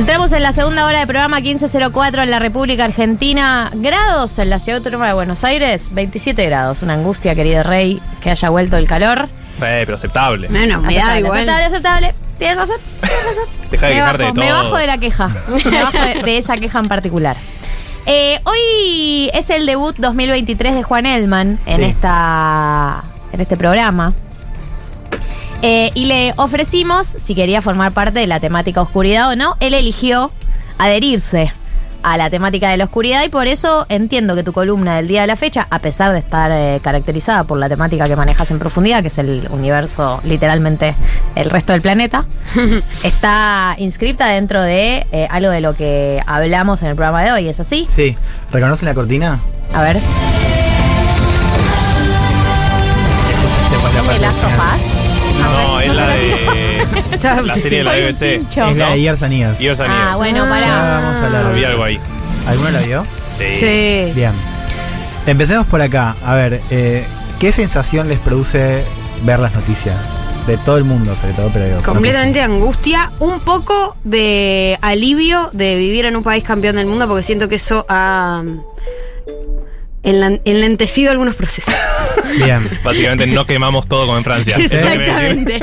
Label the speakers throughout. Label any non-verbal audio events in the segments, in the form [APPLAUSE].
Speaker 1: Entramos en la segunda hora de programa 1504 en la República Argentina. Grados en la ciudad autónoma de Buenos Aires, 27 grados. Una angustia, querido rey, que haya vuelto el calor.
Speaker 2: Eh, pero aceptable.
Speaker 3: Bueno, me da
Speaker 1: Aceptable,
Speaker 3: igual.
Speaker 1: aceptable, aceptable. Tienes razón, tienes razón. [LAUGHS]
Speaker 2: Deja de
Speaker 1: me
Speaker 2: quejarte
Speaker 1: bajo,
Speaker 2: de
Speaker 1: Me
Speaker 2: todo.
Speaker 1: bajo de la queja. Me bajo de, de esa queja en particular. Eh, hoy es el debut 2023 de Juan Elman en,
Speaker 4: Sí.
Speaker 1: esta, en este programa. Eh, y le ofrecimos si quería formar parte de la temática oscuridad o no. Él eligió adherirse a la temática de la oscuridad y por eso entiendo que tu columna del día de la fecha, a pesar de estar eh, caracterizada por la temática que manejas en profundidad, que es el universo, literalmente el resto del planeta, [LAUGHS] está inscripta dentro de eh, algo de lo que hablamos en el programa de hoy. ¿Es así?
Speaker 4: Sí. ¿Reconocen la cortina?
Speaker 1: A ver. ¿De las
Speaker 2: de. la serie de la BBC.
Speaker 4: Es la de Years and Years.
Speaker 2: Years and
Speaker 1: Ah,
Speaker 2: Years.
Speaker 1: bueno,
Speaker 4: Ya
Speaker 1: para.
Speaker 4: vamos a hablar de
Speaker 2: Había
Speaker 4: eso.
Speaker 2: algo ahí.
Speaker 4: ¿Alguno la vio?
Speaker 2: Sí.
Speaker 3: Sí.
Speaker 4: Bien. Empecemos por acá. A ver, eh, ¿qué sensación les produce ver las noticias? De todo el mundo, sobre todo, pero digo,
Speaker 3: Completamente angustia, un poco de alivio de vivir en un país campeón del mundo, porque siento que eso ha enlan- enlentecido algunos procesos. [LAUGHS]
Speaker 4: Bien.
Speaker 2: Básicamente no quemamos todo como en Francia. [LAUGHS]
Speaker 3: Exactamente,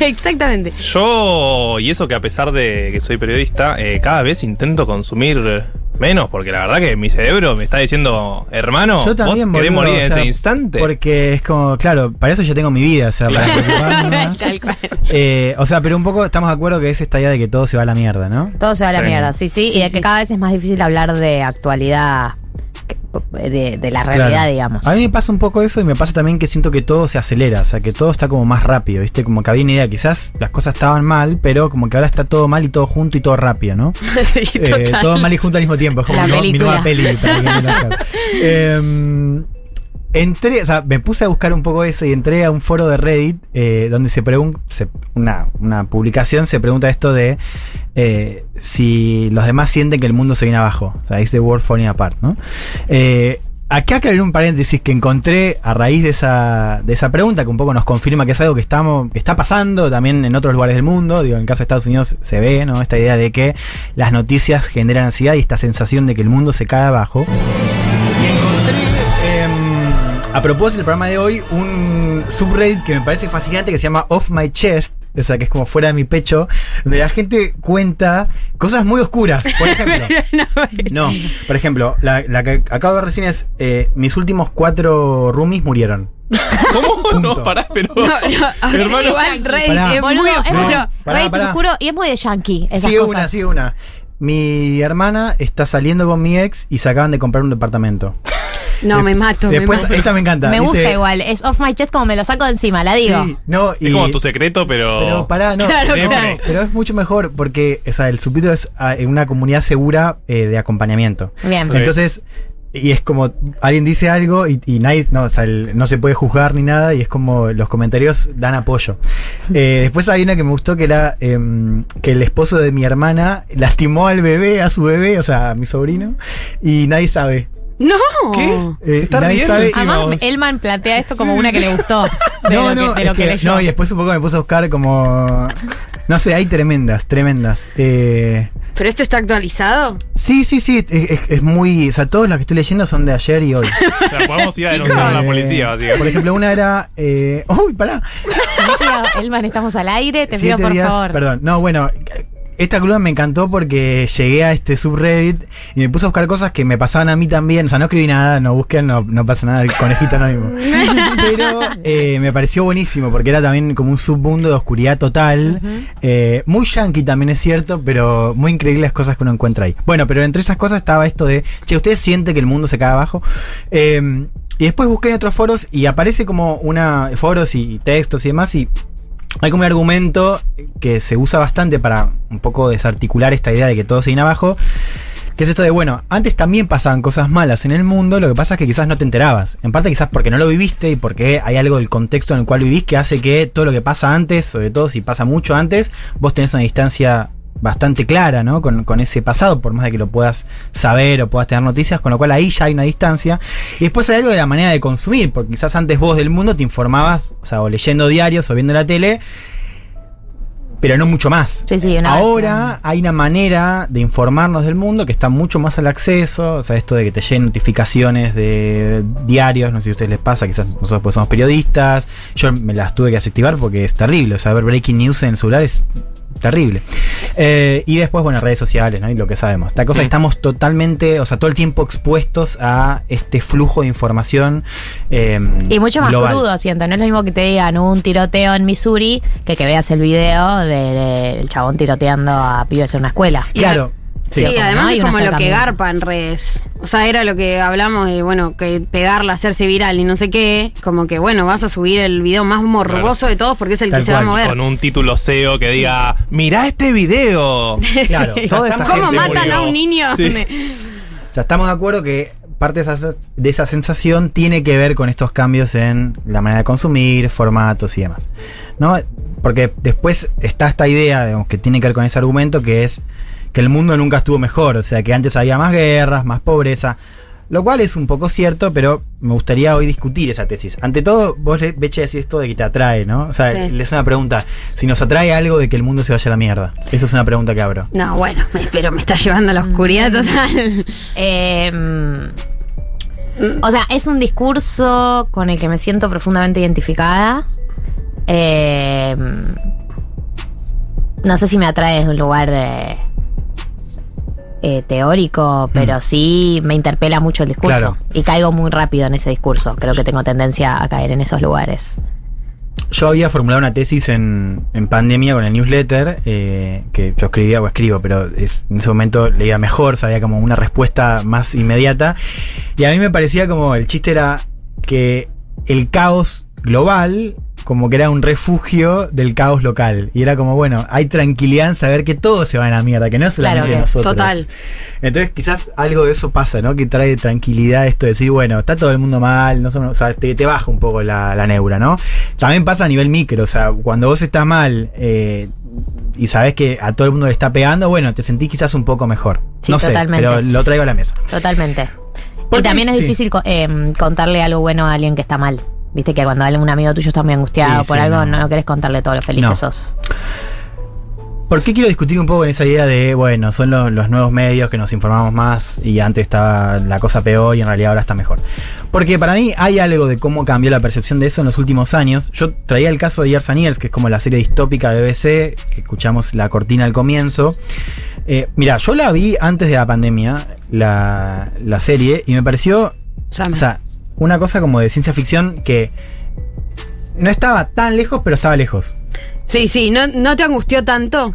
Speaker 3: exactamente.
Speaker 2: Yo, y eso que a pesar de que soy periodista, eh, cada vez intento consumir menos, porque la verdad que mi cerebro me está diciendo, hermano,
Speaker 4: Yo también,
Speaker 2: ¿vos querés
Speaker 4: boludo,
Speaker 2: morir en
Speaker 4: o sea,
Speaker 2: ese instante?
Speaker 4: Porque es como, claro, para eso yo tengo mi vida, o sea, para preocuparme. [LAUGHS]
Speaker 3: Tal cual.
Speaker 4: Eh, o sea, pero un poco estamos de acuerdo que es esta idea de que todo se va a la mierda, ¿no?
Speaker 1: Todo se va a la
Speaker 2: Sí.
Speaker 1: mierda, sí, sí,
Speaker 3: Sí,
Speaker 1: y de
Speaker 3: sí.
Speaker 1: que cada vez es más difícil hablar de actualidad, de, de la realidad,
Speaker 4: Claro.
Speaker 1: digamos.
Speaker 4: A mí me pasa un poco eso y me pasa también que siento que todo se acelera, o sea, que todo está como más rápido, ¿viste? Como que había una idea, quizás las cosas estaban mal, pero como que ahora está todo mal y todo junto y todo rápido, ¿no? [LAUGHS]
Speaker 3: Sí,
Speaker 4: Eh, todo mal y junto al mismo tiempo, es como
Speaker 1: La
Speaker 4: mi, nueva peli. para que. [LAUGHS] Entré, o sea, me puse a buscar un poco eso y entré a un foro de Reddit eh, donde se pregunta, una, una publicación se pregunta esto de eh, si los demás sienten que el mundo se viene abajo. O sea, the world falling apart, ¿no? Eh, quiero abrir un paréntesis que encontré a raíz de esa, de esa pregunta, que un poco nos confirma que es algo que, estamos, que está pasando también en otros lugares del mundo. Digo, en el caso de Estados Unidos se ve, ¿no? Esta idea de que las noticias generan ansiedad y esta sensación de que el mundo se cae abajo. A propósito del programa de hoy, un subreddit que me parece fascinante que se llama Off My Chest, o sea, que es como fuera de mi pecho, donde la gente cuenta cosas muy oscuras. Por [LAUGHS] ejemplo, no, por ejemplo, la, la que acabo de ver recién es eh, mis últimos cuatro roomies murieron. [LAUGHS]
Speaker 2: ¿Cómo?
Speaker 4: Punto.
Speaker 2: No, pará, pero.
Speaker 3: No, no, [LAUGHS]
Speaker 2: Hermano,
Speaker 3: igual Reddit
Speaker 4: Pará.
Speaker 3: es muy
Speaker 1: es
Speaker 4: No,
Speaker 1: muy,
Speaker 4: pará,
Speaker 1: Reddit es oscuro y es muy de yankee. Esas
Speaker 4: sigue
Speaker 1: cosas.
Speaker 4: una, sigue una. Mi hermana está saliendo con mi ex y se acaban de comprar un departamento.
Speaker 3: No, me mato,
Speaker 4: Después,
Speaker 3: me mato.
Speaker 4: esta me encanta.
Speaker 1: Me gusta
Speaker 4: dice-
Speaker 1: igual. Es off my chest como me lo saco de encima, la digo.
Speaker 4: Sí, no, y,
Speaker 2: Es como tu secreto, pero.
Speaker 4: Pero pará, no.
Speaker 3: Claro,
Speaker 4: no,
Speaker 2: claro.
Speaker 4: Pero es mucho mejor porque o sea, el subtítulo es ah, en una comunidad segura eh, de acompañamiento.
Speaker 1: Bien.
Speaker 4: Entonces, y es como alguien dice algo y, y nadie, no, o sea, el- no se puede juzgar ni nada y es como los comentarios dan apoyo. [LAUGHS] Eh, después hay una que me gustó que era em, que el esposo de mi hermana lastimó al bebé, a su bebé, o sea, a mi sobrino, y nadie sabe.
Speaker 3: No.
Speaker 2: ¿Qué?
Speaker 4: Eh,
Speaker 2: Está
Speaker 4: nadie
Speaker 2: riendo
Speaker 4: sabe-
Speaker 1: Además. Elman plantea esto como una que le gustó. [LAUGHS] De lo que, de
Speaker 4: es
Speaker 1: lo que
Speaker 4: que-
Speaker 1: leyó.
Speaker 4: no, y después un poco me puse a buscar como. No sé, hay tremendas, tremendas. Eh,
Speaker 3: ¿Pero esto está actualizado?
Speaker 4: sí, sí, sí, es, es- es muy. O sea, todos los que estoy leyendo son de ayer y hoy. [LAUGHS]
Speaker 2: O sea, podemos ir a denunciar a la
Speaker 4: Eh,
Speaker 2: policía,
Speaker 4: Por
Speaker 2: básicamente.
Speaker 4: ejemplo, una era. Eh, [LAUGHS] ¡Uy, pará!
Speaker 1: Elman, estamos al aire. Te pido
Speaker 4: Siete
Speaker 1: por
Speaker 4: días-
Speaker 1: favor.
Speaker 4: Perdón, no, bueno. Esta columna me encantó porque llegué a este subreddit y me puse a buscar cosas que me pasaban a mí también. O sea, no escribí nada, no busquen, no, no pasa nada, el conejito anónimo. [LAUGHS] Pero eh, me pareció buenísimo porque era también como un submundo de oscuridad total. Eh, muy yankee también es cierto, pero muy increíbles las cosas que uno encuentra ahí. Bueno, pero entre esas cosas estaba esto de, che, ¿ustedes sienten que el mundo se cae abajo? Eh, y después busqué en otros foros y aparece como una foros y textos y demás y hay como un argumento que se usa bastante para un poco desarticular esta idea de que todo se viene abajo. Que es esto de, bueno, antes también pasaban cosas malas en el mundo, lo que pasa es que quizás no te enterabas. En parte quizás porque no lo viviste y porque hay algo del contexto en el cual vivís que hace que todo lo que pasa antes, sobre todo si pasa mucho antes, vos tenés una distancia bastante clara, ¿no? Con, con ese pasado, por más de que lo puedas saber o puedas tener noticias, con lo cual ahí ya hay una distancia. Y después hay algo de la manera de consumir, porque quizás antes vos del mundo te informabas, o sea, o leyendo diarios o viendo la tele, pero no mucho más.
Speaker 1: Sí, sí, una
Speaker 4: Ahora
Speaker 1: versión.
Speaker 4: hay una manera de informarnos del mundo que está mucho más al acceso. O sea, esto de que te lleguen notificaciones de diarios, no sé si a ustedes les pasa, quizás nosotros pues somos periodistas. Yo me las tuve que desactivar porque es terrible. O sea, ver breaking news en el celular es terrible. Eh, y después, bueno, redes sociales, ¿no? Y lo que sabemos. La cosa es que estamos totalmente, o sea, todo el tiempo expuestos a este flujo de información. eh,
Speaker 1: Y mucho más
Speaker 4: global.
Speaker 1: crudo, siento. No es lo mismo que te digan un tiroteo en Missouri que que veas el video de- del chabón tiroteando a pibes en una escuela.
Speaker 3: Y
Speaker 4: Claro.
Speaker 3: Sí, además
Speaker 1: no
Speaker 3: es como lo que garpa en redes. O sea, era lo que hablamos de, bueno, que pegarla, hacerse viral y no sé qué. Como que, bueno, vas a subir el video más morboso de todos porque es el
Speaker 4: Tal
Speaker 3: que se va a mover.
Speaker 2: Con un título SEO que diga, mirá este video. [LAUGHS]
Speaker 4: Claro,
Speaker 3: Sí.
Speaker 4: toda esta
Speaker 3: ¿Cómo
Speaker 4: gente
Speaker 3: matan
Speaker 2: murió.
Speaker 3: a un niño?
Speaker 2: Sí. [LAUGHS]
Speaker 4: O sea, estamos de acuerdo que parte de esa, de esa sensación tiene que ver con estos cambios en la manera de consumir, formatos y demás. ¿No? Porque después está esta idea, digamos, que tiene que ver con ese argumento, que es que el mundo nunca estuvo mejor. O sea, que antes había más guerras, más pobreza. Lo cual es un poco cierto, pero me gustaría hoy discutir esa tesis. Ante todo, vos, Beche, decís esto de que te atrae, ¿no? O sea,
Speaker 3: Sí.
Speaker 4: le es una pregunta. Si nos atrae algo de que el mundo se vaya a la mierda. Esa es una pregunta que abro.
Speaker 3: No, bueno, pero me está llevando a la oscuridad total.
Speaker 1: Eh, mm, o sea, es un discurso con el que me siento profundamente identificada. Eh, no sé si me atrae desde un lugar de, eh, teórico, pero sí me interpela mucho el discurso.
Speaker 4: Claro.
Speaker 1: Y caigo muy rápido en ese discurso. Creo que tengo tendencia a caer en esos lugares.
Speaker 4: Yo había formulado una tesis en, en pandemia con el newsletter, eh, que yo escribía o escribo, pero es- en ese momento leía mejor, sabía como una respuesta más inmediata. Y a mí me parecía como, el chiste era que el caos global como que era un refugio del caos local. Y era como, bueno, hay tranquilidad en saber que todo se va a la mierda, que no es solamente
Speaker 1: Claro
Speaker 4: nosotros.
Speaker 3: total.
Speaker 4: Entonces quizás algo de eso pasa, ¿no? Que trae tranquilidad esto de decir, bueno, está todo el mundo mal, no somos- o sea, te, te baja un poco la, la neura, ¿no? También pasa a nivel micro, o sea, cuando vos estás mal eh, y sabés que a todo el mundo le está pegando, bueno, te sentís quizás un poco mejor.
Speaker 1: Sí,
Speaker 4: no sé,
Speaker 1: totalmente.
Speaker 4: pero lo traigo a la mesa.
Speaker 1: Totalmente.
Speaker 4: ¿Por
Speaker 1: Y también es
Speaker 4: Sí.
Speaker 1: difícil eh, contarle algo bueno a alguien que está mal. Viste que cuando un amigo tuyo está muy angustiado
Speaker 4: Sí,
Speaker 1: por
Speaker 4: sí,
Speaker 1: algo,
Speaker 4: no.
Speaker 1: no. no querés contarle todo lo feliz
Speaker 4: No.
Speaker 1: que sos.
Speaker 4: ¿Por qué quiero discutir un poco en esa idea de, bueno, son los, los nuevos medios que nos informamos más y antes estaba la cosa peor y en realidad ahora está mejor? Porque para mí hay algo de cómo cambió la percepción de eso en los últimos años. Yo traía el caso de Years and Years, que es como la serie distópica de BBC, que escuchamos la cortina al comienzo. Eh, mira, yo la vi antes de la pandemia, la, la serie, y me pareció
Speaker 3: Llame.
Speaker 4: o sea, una cosa como de ciencia ficción que no estaba tan lejos, pero estaba lejos.
Speaker 3: sí, sí, ¿no, ¿no te angustió tanto?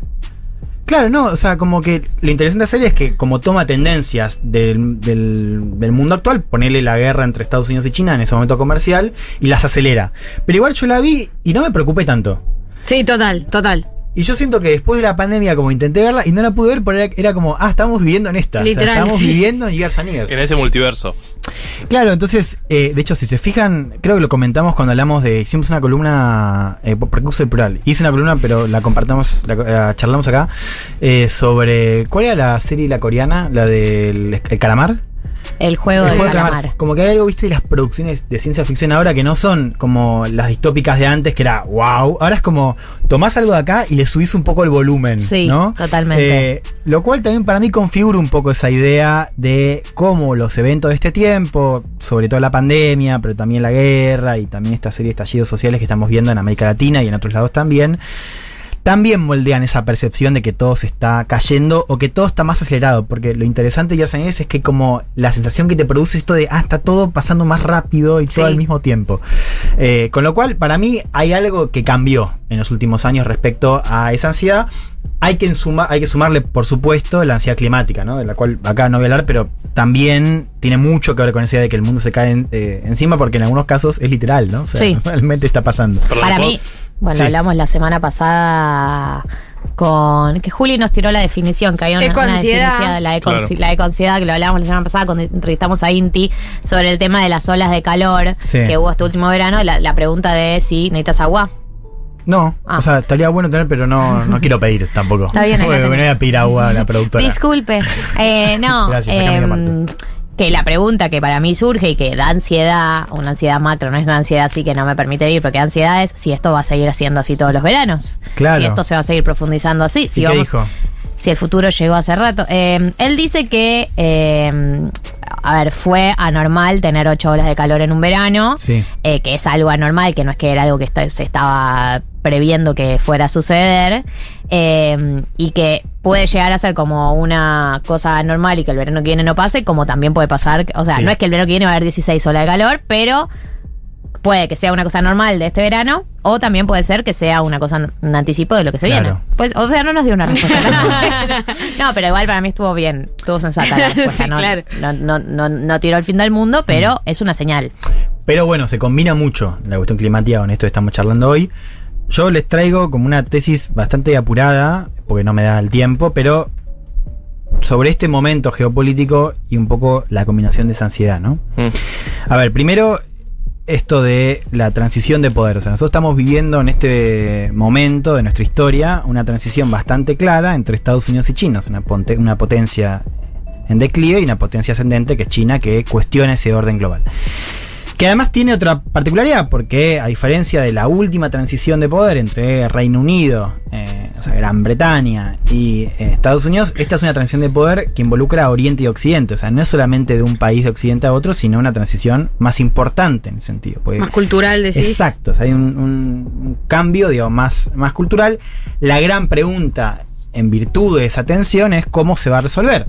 Speaker 4: Claro, no, o sea, como que lo interesante de la serie es que como toma tendencias del, del- del mundo actual, ponerle la guerra entre Estados Unidos y China en ese momento comercial y las acelera. Pero igual yo la vi y no me preocupé tanto.
Speaker 3: Sí, total, total.
Speaker 4: Y yo siento que después de la pandemia como intenté verla y no la pude ver porque era, era como, ah, estamos viviendo en esta. O sea,
Speaker 3: Literal,
Speaker 4: estamos
Speaker 3: sí.
Speaker 4: viviendo en Years and Years.
Speaker 2: En ese multiverso.
Speaker 4: Claro, entonces, eh, de hecho, si se fijan, creo que lo comentamos cuando hablamos de. Hicimos una columna, eh, por recurso del plural. Hice una columna, pero la compartamos, la, la charlamos acá, eh, sobre. ¿Cuál era la serie, la coreana? La del el calamar.
Speaker 1: El juego
Speaker 4: El juego del
Speaker 1: calamar.
Speaker 4: Como que hay algo, viste, de las producciones de ciencia ficción ahora que no son como las distópicas de antes, que era wow. Ahora es como tomás algo de acá y le subís un poco el volumen.
Speaker 1: Sí,
Speaker 4: ¿no?
Speaker 1: totalmente.
Speaker 4: Eh, lo cual también para mí configura un poco esa idea de cómo los eventos de este tiempo, sobre todo la pandemia, pero también la guerra y también esta serie de estallidos sociales que estamos viendo en América Latina y en otros lados también, también moldean esa percepción de que todo se está cayendo o que todo está más acelerado. Porque lo interesante de and Years es que como la sensación que te produce esto de, ah, está todo pasando más rápido y todo
Speaker 3: Sí.
Speaker 4: al mismo tiempo. Eh, con lo cual, para mí hay algo que cambió en los últimos años respecto a esa ansiedad. Hay que, suma- hay que sumarle, por supuesto, la ansiedad climática, ¿no? De la cual acá no voy a hablar, pero también tiene mucho que ver con esa idea de que el mundo se cae en- eh, encima, porque en algunos casos es literal, ¿no? O sea,
Speaker 1: Sí. [LAUGHS]
Speaker 4: realmente está pasando.
Speaker 2: Perdón,
Speaker 1: Para
Speaker 2: ¿puedo-
Speaker 1: mí, bueno,
Speaker 4: Sí.
Speaker 1: hablamos la semana pasada con que Juli nos tiró la definición, que había una, una definición, la, econ-
Speaker 2: Claro.
Speaker 1: la ecoansiedad, que lo hablábamos la semana pasada cuando entrevistamos a Inti sobre el tema de las olas de calor
Speaker 4: Sí.
Speaker 1: que hubo este último verano, la, la pregunta de si necesitas agua.
Speaker 4: No,
Speaker 1: Ah.
Speaker 4: o sea, estaría bueno tener, pero no, no quiero pedir tampoco.
Speaker 1: Está bien,
Speaker 4: no
Speaker 1: tenés.
Speaker 4: voy a pedir agua a la productora.
Speaker 1: Disculpe. Eh, no, [LAUGHS]
Speaker 4: Gracias,
Speaker 1: em, que la pregunta que para mí surge y que da ansiedad, una ansiedad macro, no es una ansiedad así que no me permite vivir, porque ansiedad es si esto va a seguir siendo así todos los veranos.
Speaker 4: Claro.
Speaker 1: Si esto se va a seguir profundizando así. Si
Speaker 4: ¿Y qué
Speaker 1: vamos,
Speaker 4: dijo?
Speaker 1: si el futuro llegó hace rato. Eh, él dice que, eh, a ver, fue anormal tener ocho olas de calor en un verano,
Speaker 4: Sí.
Speaker 1: eh, que es algo anormal, que no es que era algo que se estaba previendo que fuera a suceder, eh, y que puede llegar a ser como una cosa normal y que el verano que viene no pase, como también puede pasar, o sea,
Speaker 4: Sí.
Speaker 1: no es que el verano que viene va a haber 16 olas de calor, pero puede que sea una cosa normal de este verano o también puede ser que sea una cosa, un anticipo de lo que se
Speaker 4: Claro.
Speaker 1: viene. Pues, o sea, no nos dio una respuesta. [LAUGHS] [LAUGHS] no, pero igual para mí estuvo bien, estuvo sensata la [LAUGHS] respuesta.
Speaker 3: Sí,
Speaker 1: no,
Speaker 3: claro.
Speaker 1: no, no, no, no tiró el fin del mundo, pero es una señal.
Speaker 4: Pero bueno, se combina mucho la cuestión climática con esto que estamos charlando hoy. Yo les traigo como una tesis bastante apurada, porque no me da el tiempo, pero sobre este momento geopolítico y un poco la combinación de esa ansiedad, ¿no?
Speaker 2: Mm.
Speaker 4: A ver, primero esto de la transición de poder. O sea, nosotros estamos viviendo en este momento de nuestra historia una transición bastante clara entre Estados Unidos y China. Es una, ponte- una potencia en declive y una potencia ascendente que es China que cuestiona ese orden global. Que además tiene otra particularidad, porque a diferencia de la última transición de poder entre Reino Unido, eh, o sea, Gran Bretaña y eh, Estados Unidos, esta es una transición de poder que involucra a Oriente y Occidente. O sea, no es solamente de un país de Occidente a otro, sino una transición más importante en ese sentido. porque-
Speaker 3: Más cultural, decís.
Speaker 4: Exacto, o sea, hay un cambio digamos, más, más cultural. La gran pregunta, en virtud de esa tensión, es cómo se va a resolver.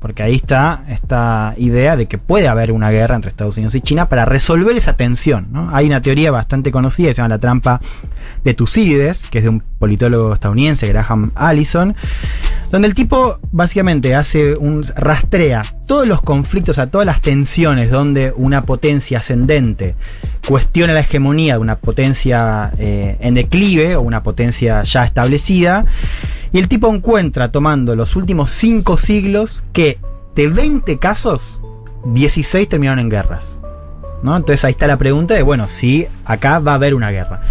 Speaker 4: Porque ahí está esta idea de que puede haber una guerra entre Estados Unidos y China para resolver esa tensión. Hay una teoría bastante conocida que se llama la trampa de Tucídides, que es de un politólogo estadounidense, Graham Allison, donde el tipo básicamente hace un rastrea todos los conflictos, a todas las tensiones donde una potencia ascendente cuestiona la hegemonía de una potencia eh, en declive o una potencia ya establecida. Y el tipo encuentra, tomando los últimos cinco siglos, que de 20 casos, 16 terminaron en guerras. ¿no? Entonces ahí está la pregunta de, bueno, si acá va a haber una guerra.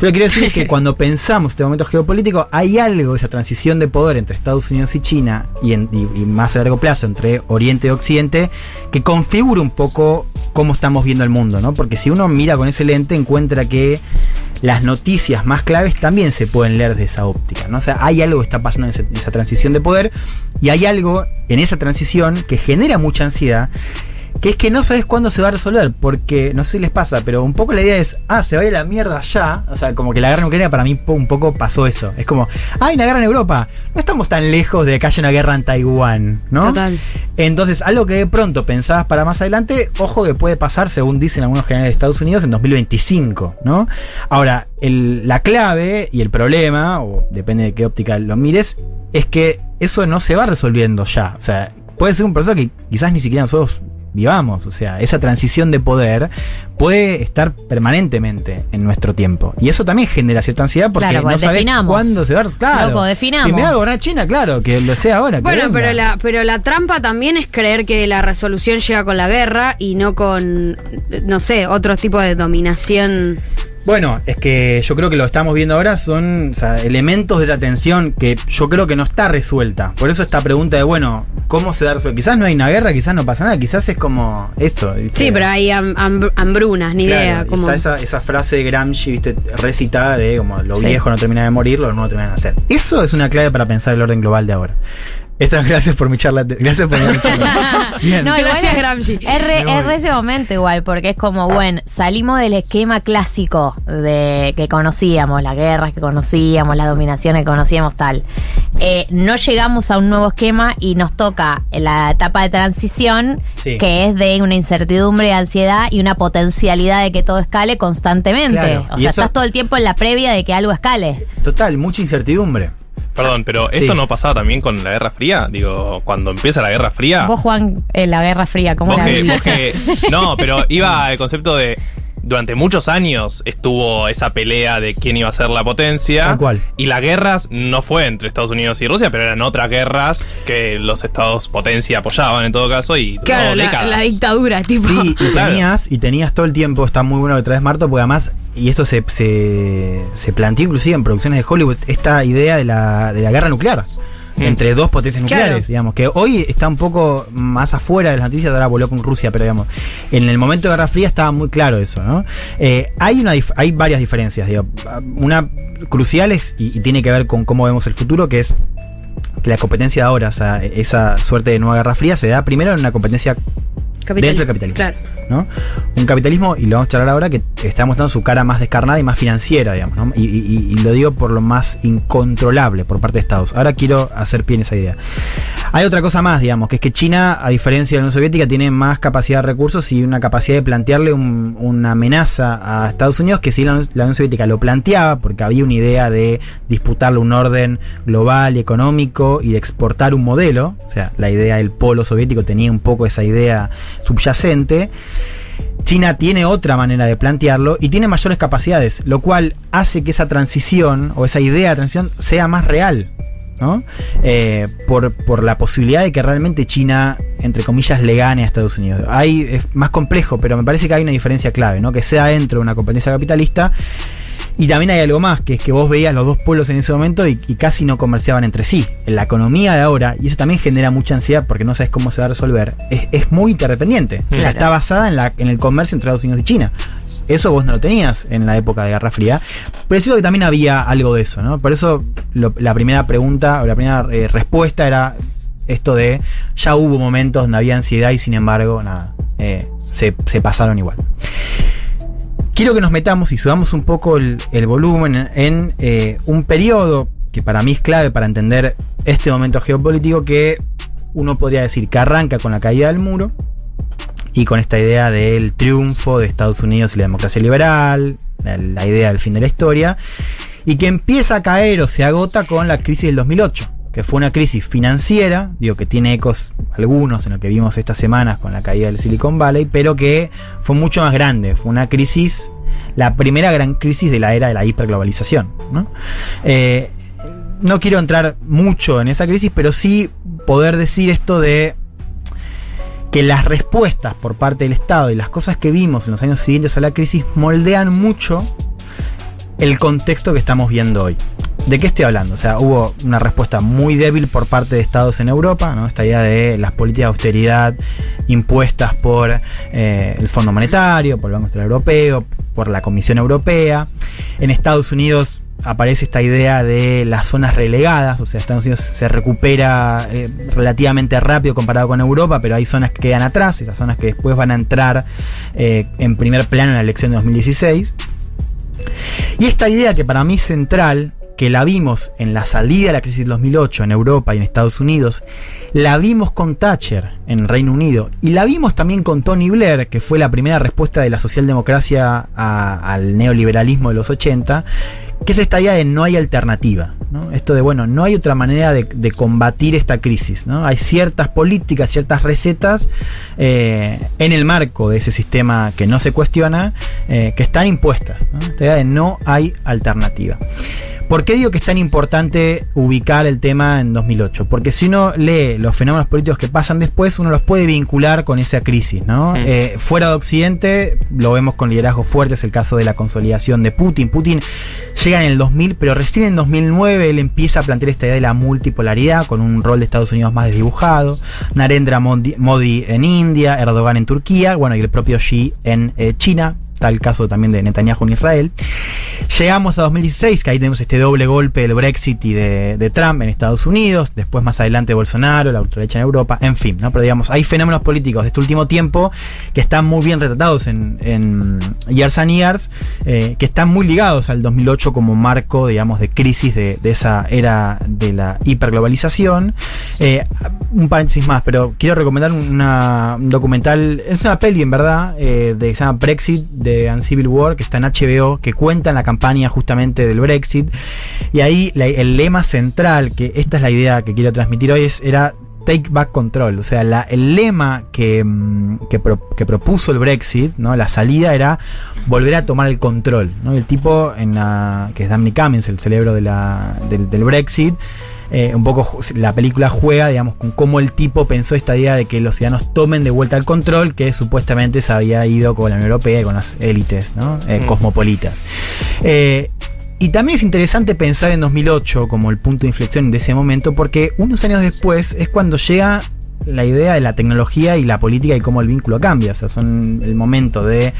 Speaker 4: Yo le quiero decir que [LAUGHS] cuando pensamos este momento geopolítico, hay algo esa transición de poder entre Estados Unidos y China, y, en- y- y más a largo plazo entre Oriente y Occidente, que configura un poco cómo estamos viendo el mundo, ¿no? Porque si uno mira con ese lente, encuentra que las noticias más claves también se pueden leer de esa óptica, ¿no? O sea, hay algo que está pasando en esa transición de poder, y hay algo en esa transición que genera mucha ansiedad, que es que no sabes cuándo se va a resolver, porque no sé si les pasa, pero un poco la idea es, ah, se va a ir a la mierda ya, o sea, como que la guerra en Ucrania para mí un poco pasó eso, es como, ah, hay una guerra en Europa, no estamos tan lejos de que haya una guerra en Taiwán, ¿no?
Speaker 3: Total.
Speaker 4: Entonces, algo que de pronto pensabas para más adelante, ojo que puede pasar, según dicen algunos generales de Estados Unidos, en 2025, ¿no? Ahora, el- la clave y el problema, o depende de qué óptica lo mires, es que eso no se va resolviendo ya. O sea, puede ser un proceso que quizás ni siquiera nosotros vivamos. O sea, esa transición de poder puede estar permanentemente en nuestro tiempo. Y eso también genera cierta ansiedad porque
Speaker 1: Claro,
Speaker 4: no sabes
Speaker 1: definamos.
Speaker 4: cuándo se va a... Claro,
Speaker 1: Loco, definamos.
Speaker 4: Si me va a gobernar China, claro, que lo sea ahora.
Speaker 3: Bueno, pero la, pero la trampa también es creer que la resolución llega con la guerra y no con, no sé, otros tipos de dominación.
Speaker 4: Bueno, es que yo creo que lo que estamos viendo ahora son o sea, elementos de esa tensión que yo creo que no está resuelta. Por eso esta pregunta de, bueno, ¿cómo se da resuelta? Quizás no hay una guerra, quizás no pasa nada, quizás es como eso. ¿viste?
Speaker 3: Sí, pero hay ham- hambr- hambrunas, ni
Speaker 4: Claro,
Speaker 3: idea. Como...
Speaker 4: Está esa, esa frase de Gramsci, viste, recitada de como lo
Speaker 1: Sí.
Speaker 4: viejo no termina de morir, lo nuevo termina de nacer. Eso es una clave para pensar el orden global de ahora. Estas [LAUGHS] gracias por mi charla. Gracias por mi charla. [LAUGHS] Bien.
Speaker 1: No, igual
Speaker 3: Gracias,
Speaker 1: es,
Speaker 3: Gramsci.
Speaker 1: es re, es ese momento igual, porque es como, bueno, salimos del esquema clásico de que conocíamos, las guerras que conocíamos, las dominaciones que conocíamos, tal. Eh, no llegamos a un nuevo esquema y nos toca la etapa de transición,
Speaker 4: Sí.
Speaker 1: que es de una incertidumbre, ansiedad y una potencialidad de que todo escale constantemente.
Speaker 4: Claro,
Speaker 1: O
Speaker 4: y
Speaker 1: sea,
Speaker 4: eso-
Speaker 1: estás todo el tiempo en la previa de que algo escale.
Speaker 4: Total, mucha incertidumbre.
Speaker 2: Perdón, pero
Speaker 4: Sí.
Speaker 2: ¿esto no pasaba también con la Guerra Fría? Digo, cuando empieza la Guerra Fría.
Speaker 1: Vos, Juan, en la Guerra Fría, ¿cómo
Speaker 2: vos
Speaker 1: la
Speaker 2: que- vos que- No, pero iba al concepto de. Durante muchos años estuvo esa pelea de quién iba a ser la potencia.
Speaker 4: Tal cual.
Speaker 2: Y las guerras no fue entre Estados Unidos y Rusia, pero eran otras guerras que los estados potencia apoyaban en todo caso y
Speaker 3: Claro, la,
Speaker 2: décadas.
Speaker 3: la dictadura, tipo.
Speaker 4: Sí, y [LAUGHS] tenías, y tenías todo el tiempo, está muy bueno que traes Marto, porque además, y esto se, se, se planteó inclusive en producciones de Hollywood, esta idea de la, de la guerra nuclear.
Speaker 2: Mm.
Speaker 4: entre dos potencias
Speaker 3: Claro.
Speaker 4: nucleares, digamos, que hoy está un poco más afuera de las noticias, ahora voló con Rusia, pero digamos, en el momento de Guerra Fría estaba muy claro eso, ¿no? Eh, hay, una, hay varias diferencias, digo, una crucial es, y, y tiene que ver con cómo vemos el futuro, que es que la competencia de ahora, o sea, esa suerte de nueva Guerra Fría se da primero en una competencia
Speaker 3: Capital-
Speaker 4: Dentro del capitalismo.
Speaker 3: Claro.
Speaker 4: Un capitalismo, y lo vamos a charlar ahora, que está mostrando su cara más descarnada y más financiera, digamos, ¿no? y, lo digo por lo más incontrolable por parte de Estados. Ahora quiero hacer pie en esa idea. Hay otra cosa más, digamos, que es que China, a diferencia de la Unión Soviética, tiene más capacidad de recursos y una capacidad de plantearle un- una amenaza a Estados Unidos que si la, la Unión Soviética lo planteaba, porque había una idea de disputarle un orden global y económico y de exportar un modelo, o sea, la idea del polo soviético tenía un poco esa idea subyacente. China tiene otra manera de plantearlo y tiene mayores capacidades, lo cual hace que esa transición o esa idea de transición sea más real. ¿no? Eh, por, por la posibilidad de que realmente China, entre comillas, le gane a Estados Unidos. Hay, es más complejo, pero me parece que hay una diferencia clave, ¿no? que sea dentro de una competencia capitalista. Y también hay algo más, que es que vos veías los dos pueblos en ese momento y, y casi no comerciaban entre sí. En la economía de ahora, y eso también genera mucha ansiedad porque no sabes cómo se va a resolver, es, es muy interdependiente. O sea, está basada en, la, en el comercio entre Estados Unidos y China. Eso vos no lo tenías en la época de Guerra Fría. Pero es cierto que también había algo de eso, ¿no? Por eso lo- la primera pregunta o la primera eh, respuesta era esto de ya hubo momentos donde había ansiedad y sin embargo, nada, eh, se, se pasaron igual. Quiero que nos metamos y subamos un poco el, volumen en, en, eh, un periodo que para mí es clave para entender este momento geopolítico que uno podría decir que arranca con la caída del muro y con esta idea del triunfo de Estados Unidos y la democracia liberal, la, la idea del fin de la historia, y que empieza a caer o se agota con la crisis del 2008, que fue una crisis financiera, digo que tiene ecos algunos en lo que vimos estas semanas con la caída del Silicon Valley, pero que fue mucho más grande, fue una crisis, la primera gran crisis de la era de la hiperglobalización. ¿no? Eh, no quiero entrar mucho en esa crisis, pero sí poder decir esto de que las respuestas por parte del Estado y las cosas que vimos en los años siguientes a la crisis moldean mucho el contexto que estamos viendo hoy. ¿De qué estoy hablando? O sea, hubo una respuesta muy débil por parte de estados en Europa, ¿no? Esta idea de las políticas de austeridad impuestas por eh, el Fondo Monetario, por el Banco Central Europeo, por la Comisión Europea. En Estados Unidos aparece esta idea de las zonas relegadas, o sea, Estados Unidos se recupera eh, relativamente rápido comparado con Europa, pero hay zonas que quedan atrás, esas zonas que después van a entrar eh, en primer plano en la elección de 2016. Y esta idea que para mí es central, que la vimos en la salida de la crisis del 2008 en Europa y en Estados Unidos, la vimos con Thatcher en Reino Unido y la vimos también con Tony Blair, que fue la primera respuesta de la socialdemocracia al neoliberalismo de los 80, que es esta idea de no hay alternativa. Esto de, bueno, no hay otra manera de, de combatir esta crisis. ¿no? Hay ciertas políticas, ciertas recetas eh, en el marco de ese sistema que no se cuestiona, eh, que están impuestas. ¿no? Esta idea de no hay alternativa. ¿Por qué digo que es tan importante ubicar el tema en 2008? Porque si uno lee los fenómenos políticos que pasan después, uno los puede vincular con esa crisis, ¿no?
Speaker 2: Mm.
Speaker 4: Eh, fuera de Occidente, lo vemos con liderazgos fuertes, el caso de la consolidación de Putin. Putin llega en el 2000, pero recién en 2009 él empieza a plantear esta idea de la multipolaridad, con un rol de Estados Unidos más desdibujado. Narendra Modi, Modi en India, Erdogan en Turquía, bueno, y el propio Xi en eh, China, tal caso también de Netanyahu en Israel. Llegamos a 2016, que ahí tenemos este doble golpe del Brexit y de, Trump en Estados Unidos, después más adelante Bolsonaro, la ultraderecha en Europa, en fin, ¿no? Pero digamos, hay fenómenos políticos de este último tiempo que están muy bien retratados en, en Years and Years, eh, que están muy ligados al 2008 como marco, digamos, de crisis de, esa era de la hiperglobalización. Eh, un paréntesis más, pero quiero recomendar un documental, es una peli en verdad, eh, de, que se llama Brexit de and Civil War, que está en HBO, que cuenta en la campaña justamente del Brexit. Y ahí el lema central, que esta es la idea que quiero transmitir hoy, es, era Take Back Control. O sea, la- el lema que, mm, que, pro- que propuso el Brexit, ¿no? la salida era volver a tomar el control. ¿no? El tipo, en la, que es Damny Cummings, el cerebro de la, del, del Brexit, eh, un poco la película juega, digamos, con cómo el tipo pensó esta idea de que los ciudadanos tomen de vuelta el control que supuestamente se había ido con la Unión Europea y con las élites ¿no? Eh,
Speaker 2: Mm.
Speaker 4: cosmopolitas. Eh, Y también es interesante pensar en 2008 como el punto de inflexión de ese momento, porque unos años después es cuando llega la idea de la tecnología y la política y cómo el vínculo cambia. O sea, son el momento de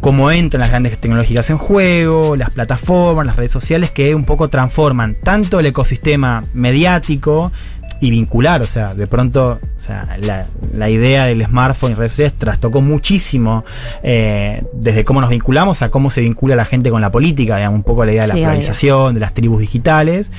Speaker 4: cómo entran las grandes tecnológicas en juego, las plataformas, las redes sociales que un poco transforman tanto el ecosistema mediático y vincular, o sea, de pronto, o sea, la, la idea del smartphone y redes sociales trastocó muchísimo eh, desde cómo nos vinculamos a cómo se vincula la gente con la política, digamos, un poco la idea de la
Speaker 1: Sí, obvio.
Speaker 4: polarización, de las tribus digitales,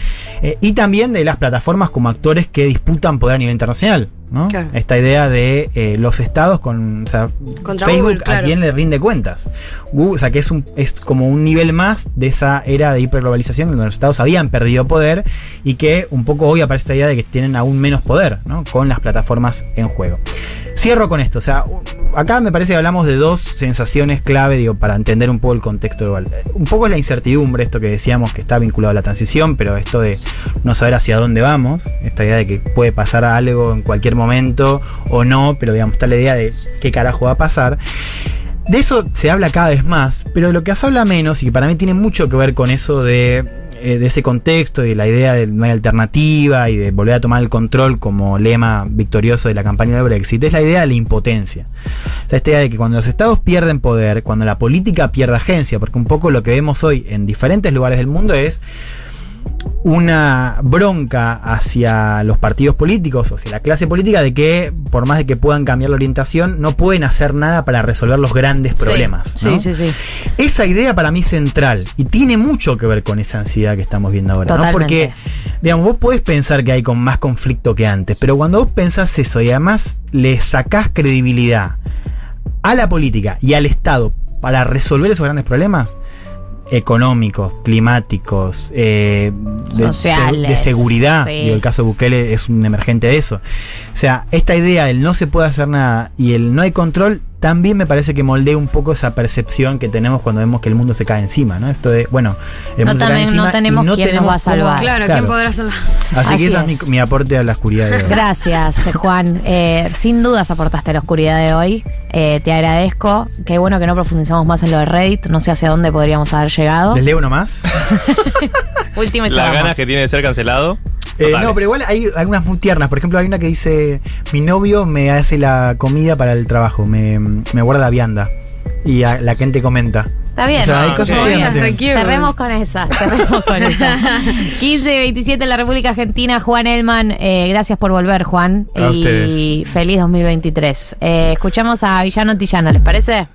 Speaker 4: eh, y también de las plataformas como actores que disputan poder a nivel internacional. ¿No?
Speaker 3: Claro.
Speaker 4: Esta idea de eh, los estados con o sea,
Speaker 3: Contra
Speaker 4: Facebook
Speaker 3: Google, claro.
Speaker 4: a quién le rinde cuentas. Google, o sea que es, un, es como un nivel más de esa era de hiperglobalización donde los estados habían perdido poder y que un poco hoy aparece esta idea de que tienen aún menos poder ¿no? con las plataformas en juego. Cierro con esto, o sea, acá me parece que hablamos de dos sensaciones clave, digo, para entender un poco el contexto global. Un poco es la incertidumbre, esto que decíamos que está vinculado a la transición, pero esto de no saber hacia dónde vamos, esta idea de que puede pasar algo en cualquier momento o no, pero digamos, está la idea de qué carajo va a pasar. De eso se habla cada vez más, pero de lo que se habla menos y que para mí tiene mucho que ver con eso de, eh, de ese contexto y la idea de no hay alternativa y de volver a tomar el control como lema victorioso de la campaña de Brexit, es la idea de la impotencia. O sea, esta idea de que cuando los estados pierden poder, cuando la política pierde agencia, porque un poco lo que vemos hoy en diferentes lugares del mundo es una bronca hacia los partidos políticos o hacia la clase política de que por más de que puedan cambiar la orientación no pueden hacer nada para resolver los grandes problemas.
Speaker 1: Sí,
Speaker 4: ¿no?
Speaker 1: sí, sí.
Speaker 4: Esa idea para mí es central y tiene mucho que ver con esa ansiedad que estamos viendo ahora. Porque, digamos, vos podés pensar que hay con más conflicto que antes, pero cuando vos pensás eso y además le sacás credibilidad a la política y al Estado para resolver esos grandes problemas económicos, climáticos, eh, de,
Speaker 1: Sociales,
Speaker 4: de seguridad,
Speaker 1: sí.
Speaker 4: digo, el caso de Bukele es un emergente de eso. O sea, esta idea del no se puede hacer nada y el no hay control también me parece que moldea un poco esa percepción que tenemos cuando vemos que el mundo se cae encima, ¿no? Esto de, bueno, el
Speaker 1: No
Speaker 4: mundo se cae
Speaker 1: también- no
Speaker 4: encima y
Speaker 1: tenemos quién nos
Speaker 4: tenemos
Speaker 1: va a salvar.
Speaker 4: cómo-
Speaker 3: Claro, ¿quién podrá hacerlo?
Speaker 4: Así,
Speaker 1: Así
Speaker 4: que ese es,
Speaker 1: es.
Speaker 4: mi, mi aporte a la oscuridad de hoy.
Speaker 1: Gracias, eh, Juan. [LAUGHS] Eh, sin dudas aportaste a la oscuridad de hoy. Eh, te agradezco. Qué bueno que no profundizamos más en lo de Reddit. No sé hacia dónde podríamos haber llegado.
Speaker 4: ¿Les leo uno más? [LAUGHS]
Speaker 1: Último y
Speaker 2: Las ganas que tiene de ser cancelado.
Speaker 4: Eh, no, pero igual hay algunas muy tiernas. Por ejemplo, hay una que dice: Mi novio me hace la comida para el trabajo, me, me guarda vianda. Y a- la gente comenta.
Speaker 1: Está bien.
Speaker 4: O sea, hay cosas
Speaker 3: re cute.
Speaker 1: Cerremos con esa, cerremos con esa. [LAUGHS] 15 y 27 en la República Argentina, Juan Elman, eh, gracias por volver, Juan.
Speaker 4: A
Speaker 1: y
Speaker 4: ustedes.
Speaker 1: feliz 2023. Eh, escuchamos a Villano Tillano, ¿les parece?